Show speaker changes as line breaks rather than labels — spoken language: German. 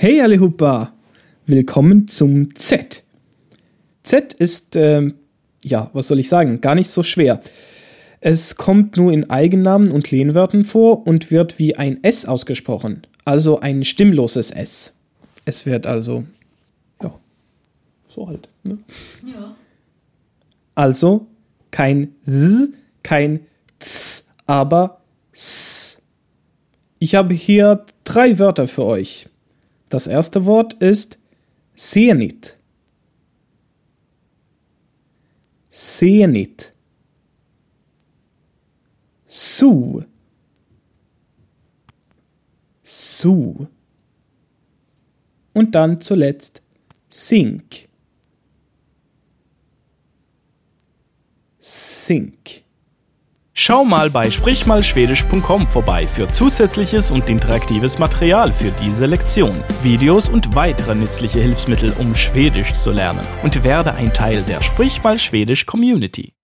Hey allihopa, willkommen zum Z. Z ist, ähm, ja, was soll ich sagen, gar nicht so schwer. Es kommt nur in Eigennamen und Lehnwörtern vor und wird wie ein S ausgesprochen, also ein stimmloses S. Es wird also, ja, so halt. Ne? Ja. Also kein S, kein Z, aber S. Ich habe hier drei Wörter für euch. Das erste Wort ist Zenit. Zenit. Su. Su. Und dann zuletzt Sink. Sink.
Schau mal bei sprichmalschwedisch.com vorbei für zusätzliches und interaktives Material für diese Lektion, Videos und weitere nützliche Hilfsmittel, um Schwedisch zu lernen und werde ein Teil der Sprich Schwedisch Community.